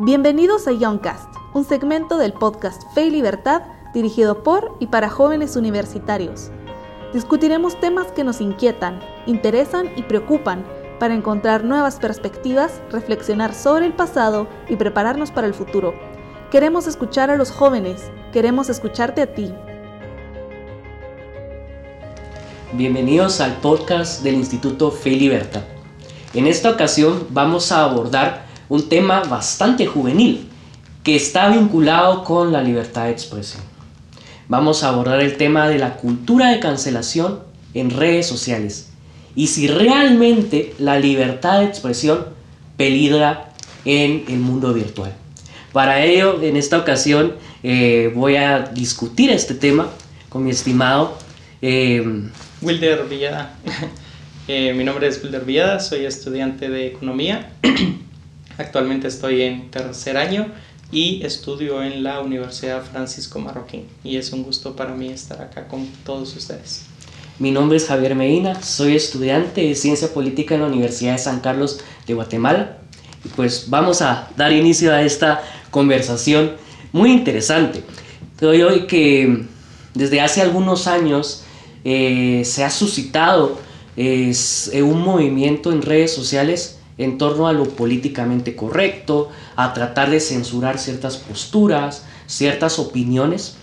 Bienvenidos a Youngcast, un segmento del podcast Fe y Libertad dirigido por y para jóvenes universitarios. Discutiremos temas que nos inquietan, interesan y preocupan para encontrar nuevas perspectivas, reflexionar sobre el pasado y prepararnos para el futuro. Queremos escuchar a los jóvenes, queremos escucharte a ti. Bienvenidos al podcast del Instituto Fe y Libertad. En esta ocasión vamos a abordar un tema bastante juvenil que está vinculado con la libertad de expresión. Vamos a abordar el tema de la cultura de cancelación en redes sociales y si realmente la libertad de expresión peligra en el mundo virtual. Para ello, en esta ocasión eh, voy a discutir este tema con mi estimado eh, Wilder Villada. Eh, mi nombre es Wilder Villada, soy estudiante de economía Actualmente estoy en tercer año y estudio en la Universidad Francisco Marroquín y es un gusto para mí estar acá con todos ustedes. Mi nombre es Javier Medina, soy estudiante de Ciencia Política en la Universidad de San Carlos de Guatemala y pues vamos a dar inicio a esta conversación muy interesante. Creo hoy que desde hace algunos años eh, se ha suscitado eh, un movimiento en redes sociales en torno a lo políticamente correcto, a tratar de censurar ciertas posturas, ciertas opiniones.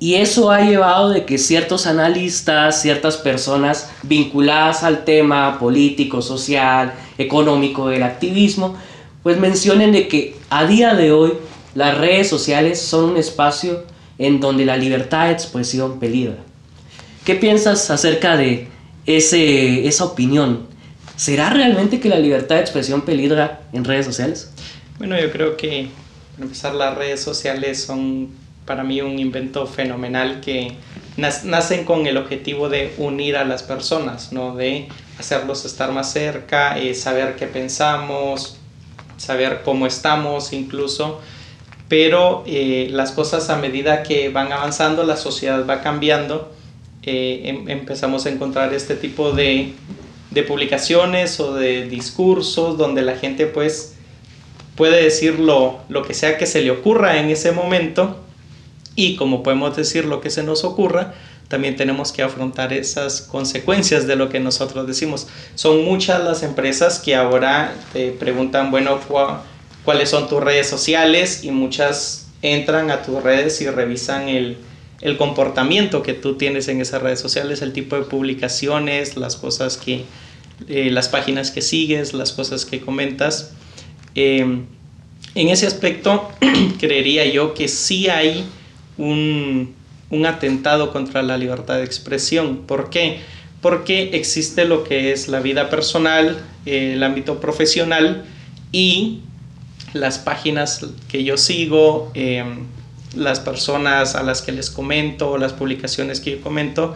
Y eso ha llevado de que ciertos analistas, ciertas personas vinculadas al tema político, social, económico del activismo, pues mencionen de que a día de hoy las redes sociales son un espacio en donde la libertad de expresión peligra. ¿Qué piensas acerca de ese, esa opinión? ¿Será realmente que la libertad de expresión peligra en redes sociales? Bueno, yo creo que, para empezar, las redes sociales son para mí un invento fenomenal que nacen con el objetivo de unir a las personas, ¿no? de hacerlos estar más cerca, eh, saber qué pensamos, saber cómo estamos incluso, pero eh, las cosas a medida que van avanzando, la sociedad va cambiando, eh, em, empezamos a encontrar este tipo de de publicaciones o de discursos donde la gente pues puede decir lo, que sea que se le ocurra en ese momento y como podemos decir lo que se nos ocurra, también tenemos que afrontar esas consecuencias de lo que nosotros decimos. Son muchas las empresas que ahora te preguntan, bueno, ¿cuáles son tus redes sociales? Y muchas entran a tus redes y revisan el, el comportamiento que tú tienes en esas redes sociales, el tipo de publicaciones, las cosas que, eh, las páginas que sigues, las cosas que comentas. Eh, en ese aspecto, creería yo que sí hay un, un, atentado contra la libertad de expresión. ¿Por qué? Porque existe lo que es la vida personal, el ámbito profesional y las páginas que yo sigo, eh, las personas a las que les comento, las publicaciones que yo comento,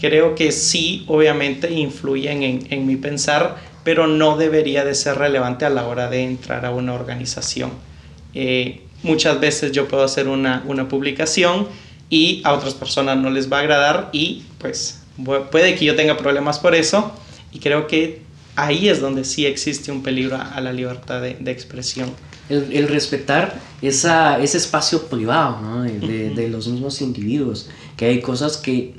creo que sí, obviamente, influyen en, mi pensar, pero no debería de ser relevante a la hora de entrar a una organización. Eh, muchas veces yo puedo hacer una, una publicación y a otras personas no les va a agradar y pues puede que yo tenga problemas por eso y creo que ahí es donde sí existe un peligro a la libertad de, de expresión el, respetar esa, ese espacio privado de, de, los mismos individuos, que hay cosas que,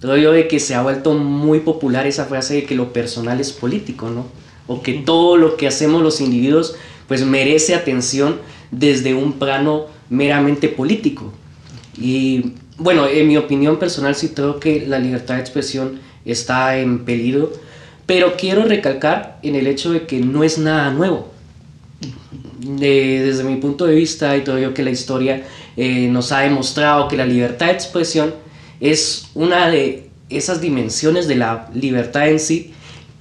todo yo de que se ha vuelto muy popular esa frase de que lo personal es político, ¿no? O que todo lo que hacemos los individuos pues merece atención desde un plano meramente político. Y bueno, en mi opinión personal sí creo que la libertad de expresión está en peligro, pero quiero recalcar en el hecho de que no es nada nuevo desde mi punto de vista y todo yo que la historia eh, nos ha demostrado que la libertad de expresión es una de esas dimensiones de la libertad en sí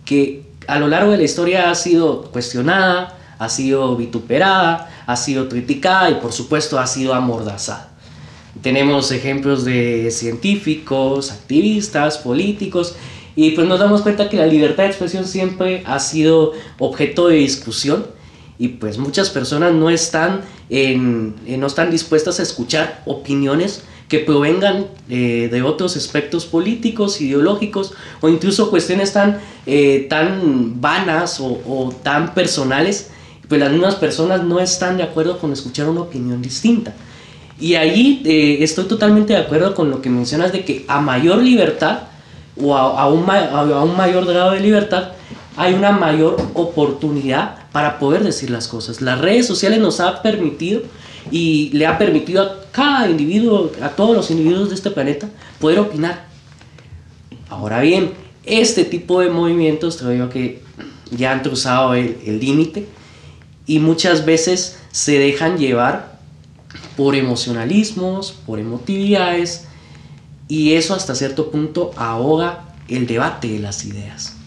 que a lo largo de la historia ha sido cuestionada, ha sido vituperada, ha sido criticada y por supuesto ha sido amordazada. Tenemos ejemplos de científicos, activistas, políticos y pues nos damos cuenta que la libertad de expresión siempre ha sido objeto de discusión y pues muchas personas no están, en, eh, no están dispuestas a escuchar opiniones que provengan eh, de otros aspectos políticos, ideológicos o incluso cuestiones tan, eh, tan vanas o, tan personales, pues las mismas personas no están de acuerdo con escuchar una opinión distinta. Y ahí estoy totalmente de acuerdo con lo que mencionas de que a mayor libertad o a, un, a un mayor grado de libertad hay una mayor oportunidad para poder decir las cosas. Las redes sociales nos ha permitido y le ha permitido a cada individuo, a todos los individuos de este planeta, poder opinar. Ahora bien, este tipo de movimientos creo que ya han cruzado el límite y muchas veces se dejan llevar por emocionalismos, por emotividades y eso hasta cierto punto ahoga el debate de las ideas.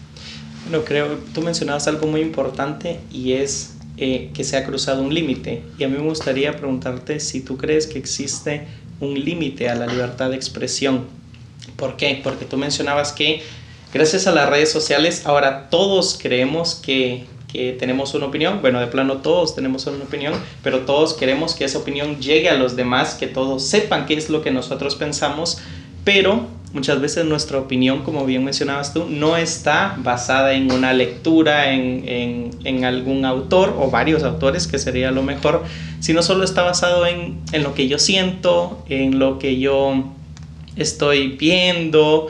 Bueno, creo, tú mencionabas algo muy importante y es eh, que se ha cruzado un límite. Y a mí me gustaría preguntarte si tú crees que existe un límite a la libertad de expresión. ¿Por qué? Porque tú mencionabas que gracias a las redes sociales ahora todos creemos que, que tenemos una opinión. Bueno, de plano todos tenemos una opinión, pero todos queremos que esa opinión llegue a los demás, que todos sepan qué es lo que nosotros pensamos, pero muchas veces nuestra opinión, como bien mencionabas tú, no está basada en una lectura, en, en, algún autor o varios autores, que sería lo mejor, sino solo está basado en, en lo que yo siento, en lo que yo estoy viendo.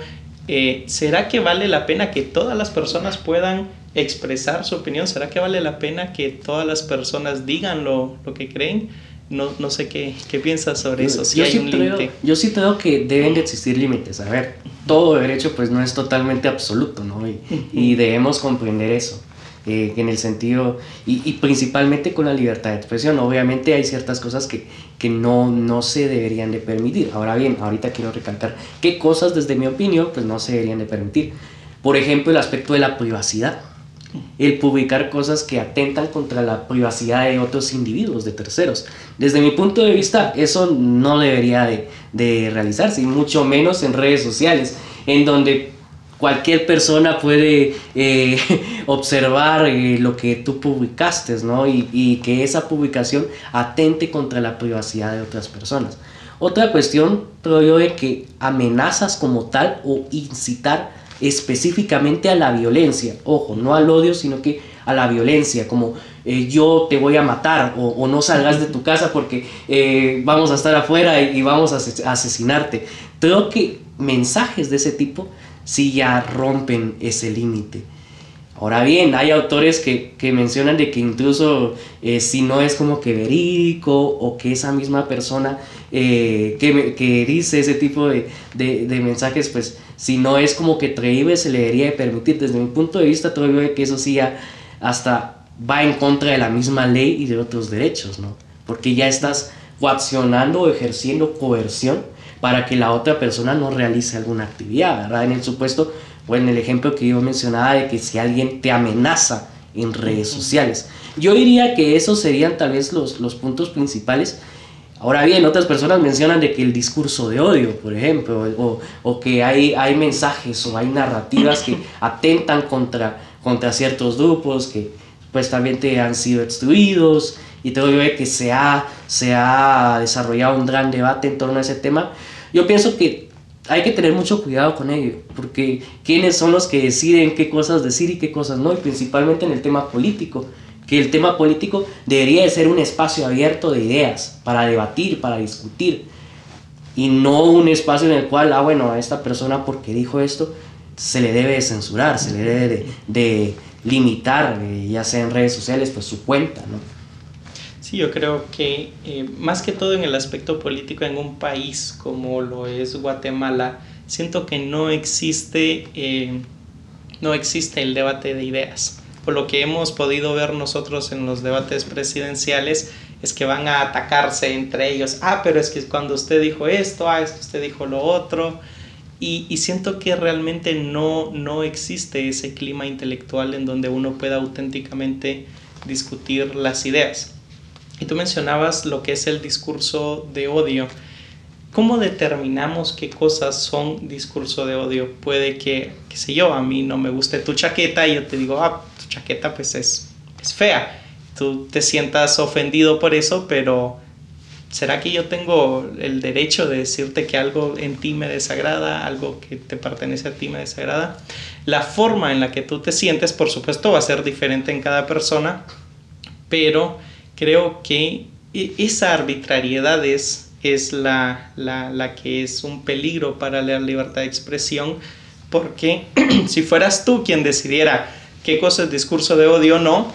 Eh, ¿Será que vale la pena que todas las personas puedan expresar su opinión? ¿Será que vale la pena que todas las personas digan lo, lo que creen? No, no sé qué, qué, piensas sobre eso, si yo hay sí un límite. Yo sí creo que deben de existir límites. A ver, todo derecho pues no es totalmente absoluto, ¿no? Y, y debemos comprender eso. Eh, en el sentido, y, y, principalmente con la libertad de expresión, obviamente hay ciertas cosas que, que no, no se deberían de permitir. Ahora bien, ahorita quiero recalcar qué cosas desde mi opinión pues no se deberían de permitir. Por ejemplo, el aspecto de la privacidad el publicar cosas que atentan contra la privacidad de otros individuos, de terceros. Desde mi punto de vista, eso no debería de, de realizarse, y mucho menos en redes sociales, en donde cualquier persona puede eh, observar eh, lo que tú publicaste, ¿no? Y, y, que esa publicación atente contra la privacidad de otras personas. Otra cuestión, creo yo, de que amenazas como tal o incitar específicamente a la violencia, ojo, no al odio, sino que a la violencia, como eh, yo te voy a matar o, no salgas de tu casa porque eh, vamos a estar afuera y, vamos a, asesinarte. Creo que mensajes de ese tipo sí ya rompen ese límite. Ahora bien, hay autores que, mencionan de que incluso eh, si no es como que verídico o que esa misma persona que, dice ese tipo de, de, mensajes, pues si no es como que creíble se le debería de permitir. Desde mi punto de vista, creo que eso sí ya hasta va en contra de la misma ley y de otros derechos, ¿no? Porque ya estás coaccionando o ejerciendo coerción para que la otra persona no realice alguna actividad, ¿verdad? En el supuesto, o en el ejemplo que yo mencionaba de que si alguien te amenaza en redes sociales. Yo diría que esos serían tal vez los, los puntos principales. Ahora bien, otras personas mencionan de que el discurso de odio, por ejemplo, o, o que hay, hay mensajes o hay narrativas que atentan contra, contra ciertos grupos que pues también te han sido excluidos y que ver que se ha, se ha desarrollado un gran debate en torno a ese tema. Yo pienso que hay que tener mucho cuidado con ello, porque quiénes son los que deciden qué cosas decir y qué cosas no, y principalmente en el tema político, que el tema político debería de ser un espacio abierto de ideas para debatir, para discutir, y no un espacio en el cual, ah, bueno, a esta persona porque dijo esto, se le debe de censurar, se le debe de, limitar, eh, ya sea en redes sociales, pues su cuenta, ¿no? Sí, yo creo que eh, más que todo en el aspecto político en un país como lo es Guatemala, siento que no existe, eh, no existe el debate de ideas. Por lo que hemos podido ver nosotros en los debates presidenciales es que van a atacarse entre ellos. Ah, pero es que cuando usted dijo esto, ah, es que usted dijo lo otro. Y, y, siento que realmente no, no existe ese clima intelectual en donde uno pueda auténticamente discutir las ideas. Y tú mencionabas lo que es el discurso de odio. ¿Cómo determinamos qué cosas son discurso de odio? Puede que, qué sé yo, a mí no me guste tu chaqueta y yo te digo, ah, tu chaqueta pues es, es fea. Tú te sientas ofendido por eso, pero ¿será que yo tengo el derecho de decirte que algo en ti me desagrada, algo que te pertenece a ti me desagrada? La forma en la que tú te sientes, por supuesto, va a ser diferente en cada persona, pero creo que e, esa arbitrariedad es, es la, la, la que es un peligro para la libertad de expresión, porque si fueras tú quien decidiera qué cosa es discurso de odio o no,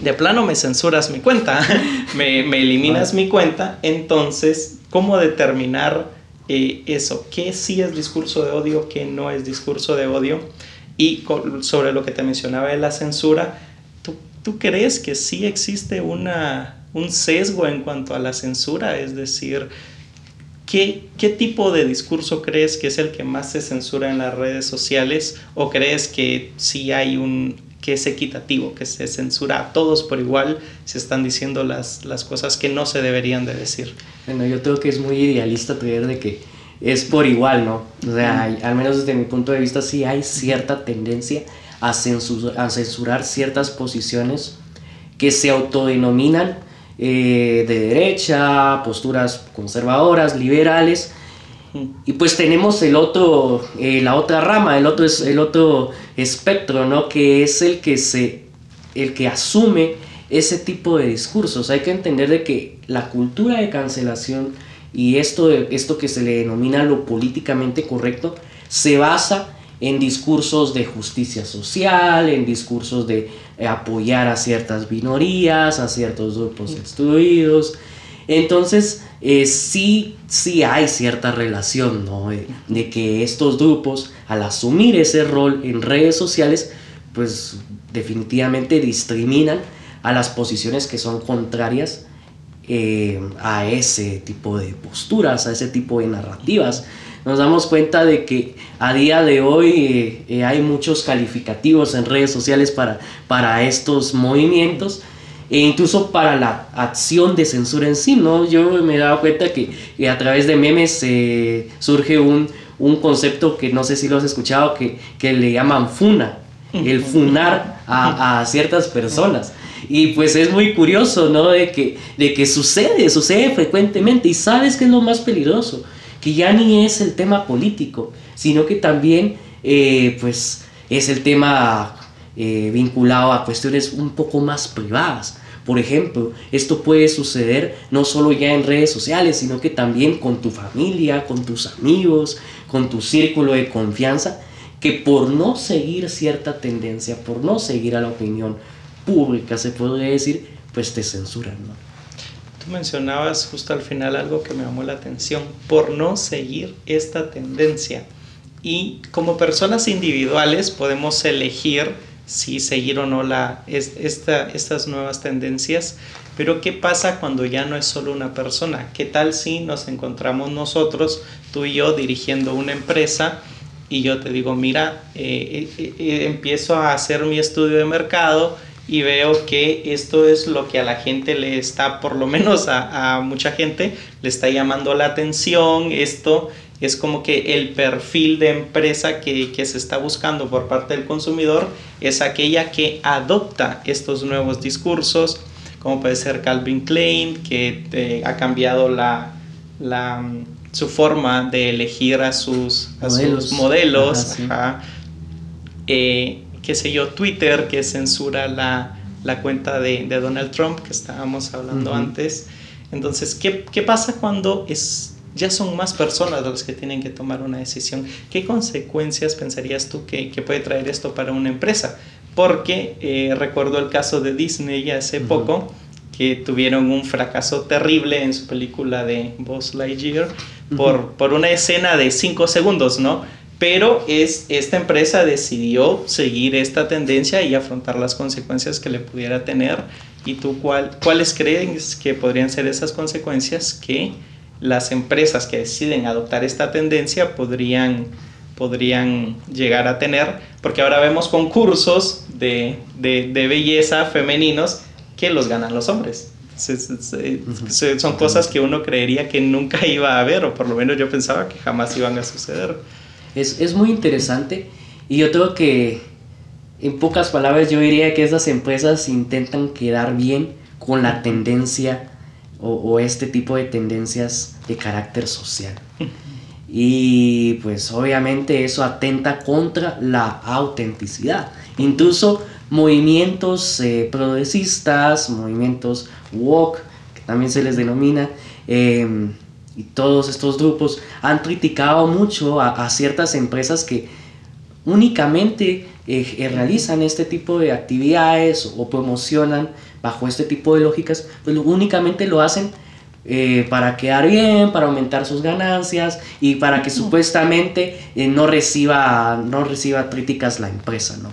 de plano me censuras mi cuenta, me, me, eliminas mi cuenta, entonces, ¿cómo determinar eh, eso? ¿Qué sí es discurso de odio, qué no es discurso de odio? Y sobre lo que te mencionaba de la censura, ¿tú, tú crees que sí existe una, un sesgo en cuanto a la censura? Es decir, ¿Qué, ¿Qué, tipo de discurso crees que es el que más se censura en las redes sociales? ¿O crees que sí hay un, que es equitativo, que se censura a todos por igual, se están diciendo las, las cosas que no se deberían de decir. Bueno, yo creo que es muy idealista creer de que es por igual, ¿no? O sea, al menos desde mi punto de vista sí hay cierta tendencia a, a censurar ciertas posiciones que se autodenominan eh, de derecha, posturas conservadoras, liberales, y pues tenemos el otro, eh, la otra rama, el otro, el otro espectro, ¿no? Que es el que, se, el que asume ese tipo de discursos. Hay que entender de que la cultura de cancelación y esto, esto que se le denomina lo políticamente correcto se basa en discursos de justicia social, en discursos de eh, apoyar a ciertas minorías, a ciertos grupos excluidos. Entonces, eh, sí, sí hay cierta relación, ¿no? De, que estos grupos, al asumir ese rol en redes sociales, pues definitivamente discriminan a las posiciones que son contrarias eh, a ese tipo de posturas, a ese tipo de narrativas. Nos damos cuenta de que a día de hoy eh, hay muchos calificativos en redes sociales para, para estos movimientos e incluso para la acción de censura en sí, ¿no? Yo me he dado cuenta que, a través de memes eh, surge un, un, concepto que no sé si lo has escuchado, que, que le llaman funa, el funar a, a, ciertas personas. Y pues es muy curioso, ¿no? De que, de que sucede, sucede frecuentemente. Y sabes que es lo más peligroso, que ya ni es el tema político, sino que también, eh, pues, es el tema eh, vinculado a cuestiones un poco más privadas. Por ejemplo, esto puede suceder no solo ya en redes sociales, sino que también con tu familia, con tus amigos, con tu círculo de confianza, que por no seguir cierta tendencia, por no seguir a la opinión pública, se podría decir, pues te censuran. ¿no? Tú mencionabas justo al final algo que me llamó la atención, por no seguir esta tendencia. Y como personas individuales podemos elegir si seguir o no la, esta, estas nuevas tendencias. Pero ¿qué pasa cuando ya no es solo una persona? ¿Qué tal si nos encontramos nosotros, tú y yo, dirigiendo una empresa y yo te digo, mira, eh, eh, eh, empiezo a hacer mi estudio de mercado y veo que esto es lo que a la gente le está, por lo menos a, a mucha gente, le está llamando la atención, esto es como que el perfil de empresa que, que, se está buscando por parte del consumidor es aquella que adopta estos nuevos discursos, como puede ser Calvin Klein, que eh, ha cambiado la, la, su forma de elegir a sus modelos, sus modelos. eh, qué sé yo, Twitter, que censura la, la cuenta de, de, Donald Trump, que estábamos hablando antes. Entonces, ¿qué, ¿qué pasa cuando es ya son más personas las que tienen que tomar una decisión. ¿Qué consecuencias pensarías tú que, que puede traer esto para una empresa? Porque eh, recuerdo el caso de Disney hace poco, que tuvieron un fracaso terrible en su película de Buzz Lightyear por, por una escena de 5 segundos, ¿no? Pero es, esta empresa decidió seguir esta tendencia y afrontar las consecuencias que le pudiera tener. ¿Y tú cuál, cuáles crees que podrían ser esas consecuencias que las empresas que deciden adoptar esta tendencia podrían, podrían llegar a tener, porque ahora vemos concursos de, belleza femeninos que los ganan los hombres. son cosas que uno creería que nunca iba a haber, o por lo menos yo pensaba que jamás iban a suceder. Es, es muy interesante y yo creo que, en pocas palabras, yo diría que esas empresas intentan quedar bien con la tendencia o, este tipo de tendencias de carácter social. Y pues obviamente eso atenta contra la autenticidad. Incluso movimientos eh, progresistas, movimientos woke, que también se les denomina, em, y todos estos grupos han criticado mucho a, ciertas empresas que únicamente eh, realizan este tipo de actividades o promocionan bajo este tipo de lógicas, pues únicamente lo hacen eh, para quedar bien, para aumentar sus ganancias y para que supuestamente eh, no, reciba, no reciba críticas la empresa, ¿no?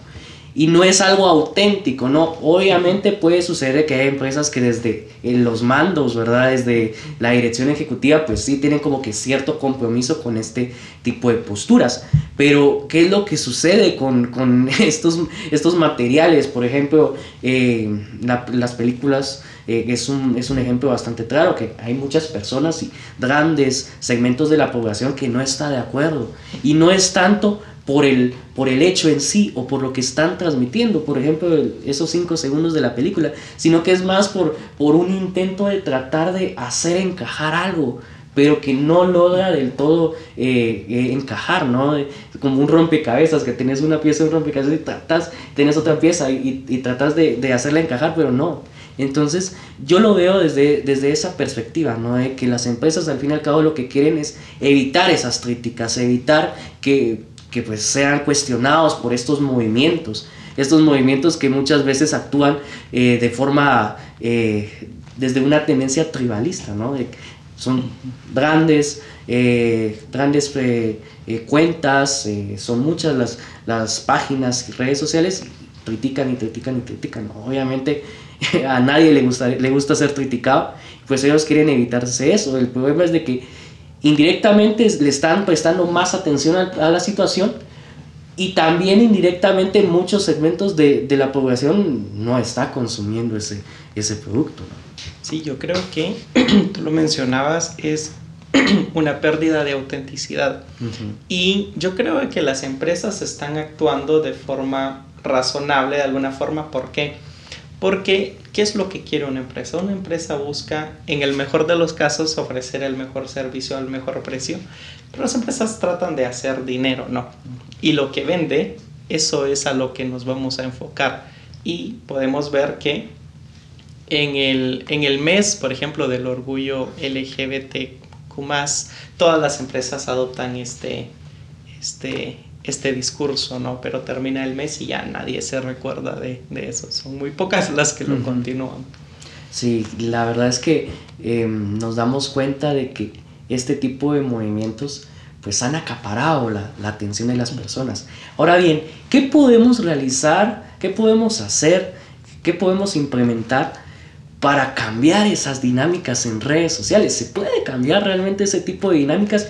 Y no es algo auténtico, ¿no? Obviamente puede suceder que hay empresas que desde eh, los mandos, ¿verdad? Desde la dirección ejecutiva, pues sí tienen como que cierto compromiso con este tipo de posturas. Pero, ¿qué es lo que sucede con, con estos, estos materiales? Por ejemplo, las películas eh, es, un, es un ejemplo bastante claro, que hay muchas personas y grandes segmentos de la población que no está de acuerdo. Y no es tanto por el, por el hecho en sí o por lo que están transmitiendo, por ejemplo, esos cinco segundos de la película, sino que es más por, por un intento de tratar de hacer encajar algo, pero que no logra del todo eh, eh, encajar, ¿no? Como un rompecabezas, que tienes una pieza de un rompecabezas y tratas, tienes otra pieza y, y, tratas de, de, hacerla encajar, pero no. Entonces, yo lo veo desde, desde esa perspectiva, ¿no? De que las empresas al fin y al cabo lo que quieren es evitar esas críticas, evitar que, que pues sean cuestionados por estos movimientos, estos movimientos que muchas veces actúan eh, de forma, eh, desde una tendencia tribalista, ¿no? son grandes, eh, grandes cuentas, son muchas las, las páginas y redes sociales, critican y critican y critican. Obviamente a nadie le gusta, le gusta ser criticado, pues ellos quieren evitarse eso. El problema es de que indirectamente le están prestando más atención a, la situación y también indirectamente muchos segmentos de, de, la población no está consumiendo ese, ese producto. Sí, yo creo que, tú lo mencionabas, es una pérdida de autenticidad. Y yo creo que las empresas están actuando de forma razonable, de alguna forma. ¿Por qué? Porque, ¿qué es lo que quiere una empresa? Una empresa busca, en el mejor de los casos, ofrecer el mejor servicio al mejor precio. Pero las empresas tratan de hacer dinero, ¿no? Y lo que vende, eso es a lo que nos vamos a enfocar. Y podemos ver que en el, en el mes, por ejemplo, del orgullo LGBTQ, todas las empresas adoptan este, este, este discurso, ¿no? Pero termina el mes y ya nadie se recuerda de, eso. Son muy pocas las que lo continúan. Sí, la verdad es que em, nos damos cuenta de que este tipo de movimientos pues han acaparado la, la, atención de las personas. Ahora bien, ¿qué podemos realizar? ¿Qué podemos hacer? ¿Qué podemos implementar para cambiar esas dinámicas en redes sociales? ¿Se puede cambiar realmente ese tipo de dinámicas?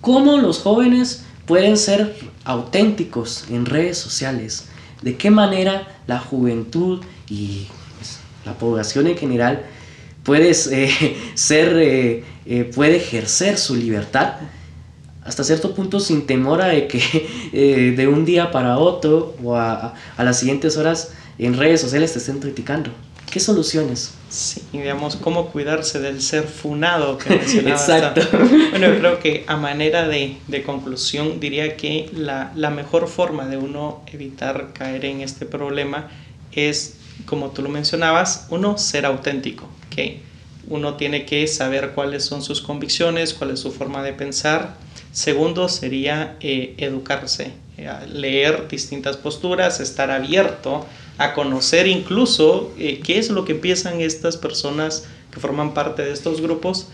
¿Cómo los jóvenes pueden ser auténticos en redes sociales. De qué manera la juventud y pues, la población en general puede eh, ser, eh, eh, puede ejercer su libertad hasta cierto punto sin temor a de que de un día para otro o a, a las siguientes horas en redes sociales te estén criticando. ¿Qué soluciones? Sí, digamos, cómo cuidarse del ser funado que mencionabas. Exacto. Bueno, yo creo que a manera de, de conclusión diría que la, la, mejor forma de uno evitar caer en este problema es, como tú lo mencionabas, uno, ser auténtico, que uno tiene que saber cuáles son sus convicciones, cuál es su forma de pensar. Segundo sería eh, educarse, eh, leer distintas posturas, estar abierto a conocer incluso eh, qué es lo que piensan estas personas que forman parte de estos grupos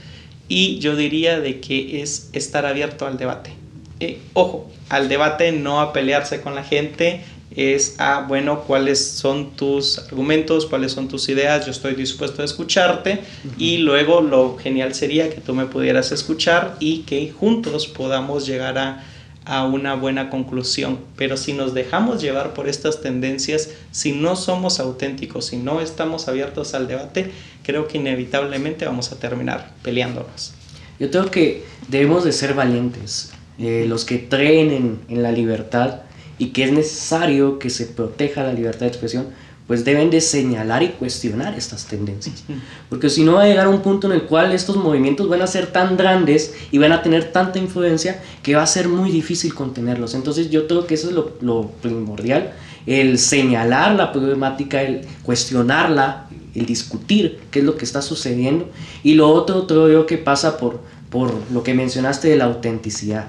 y yo diría de que es estar abierto al debate. Eh, ojo, al debate no a pelearse con la gente, es a, bueno, cuáles son tus argumentos, cuáles son tus ideas, yo estoy dispuesto a escucharte y luego lo genial sería que tú me pudieras escuchar y que juntos podamos llegar a a una buena conclusión. Pero si nos dejamos llevar por estas tendencias, si no somos auténticos, si no estamos abiertos al debate, creo que inevitablemente vamos a terminar peleándonos. Yo creo que debemos de ser valientes, eh, los que creen en, en la libertad y que es necesario que se proteja la libertad de expresión, pues deben de señalar y cuestionar estas tendencias. Porque si no va a llegar a un punto en el cual estos movimientos van a ser tan grandes y van a tener tanta influencia que va a ser muy difícil contenerlos. Entonces yo creo que eso es lo, lo primordial, el señalar la problemática, el cuestionarla, el discutir qué es lo que está sucediendo. Y lo otro, creo yo, que pasa por, por lo que mencionaste de la autenticidad.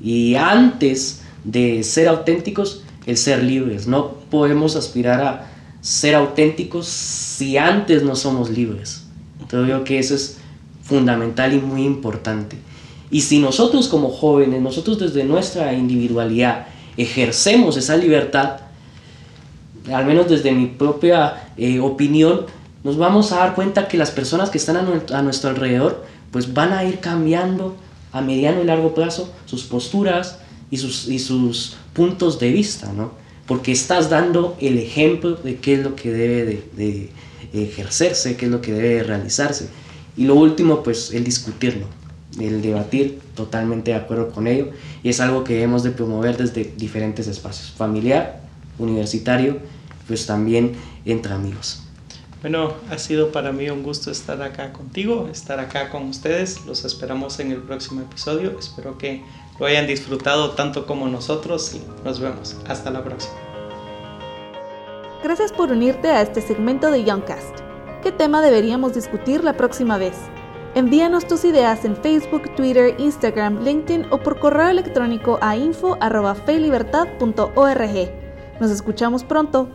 Y antes de ser auténticos, el ser libres. No podemos aspirar a ser auténticos si antes no somos libres. Creo yo que eso es fundamental y muy importante. Y si nosotros como jóvenes, nosotros desde nuestra individualidad ejercemos esa libertad, al menos desde mi propia eh, opinión, nos vamos a dar cuenta que las personas que están a, nuestro alrededor pues van a ir cambiando a mediano y largo plazo sus posturas y sus, y sus puntos de vista, ¿no? Porque estás dando el ejemplo de qué es lo que debe de, ejercerse, qué es lo que debe realizarse. Y lo último, pues el discutirlo, el debatir, totalmente de acuerdo con ello. Y es algo que hemos de promover desde diferentes espacios, familiar, universitario, pues también entre amigos. Bueno, ha sido para mí un gusto estar acá contigo, estar acá con ustedes. Los esperamos en el próximo episodio. Espero que lo hayan disfrutado tanto como nosotros y nos vemos. Hasta la próxima. Gracias por unirte a este segmento de Youngcast. ¿Qué tema deberíamos discutir la próxima vez? Envíanos tus ideas en Facebook, Twitter, Instagram, LinkedIn o por correo electrónico a info.felibertad.org. Nos escuchamos pronto.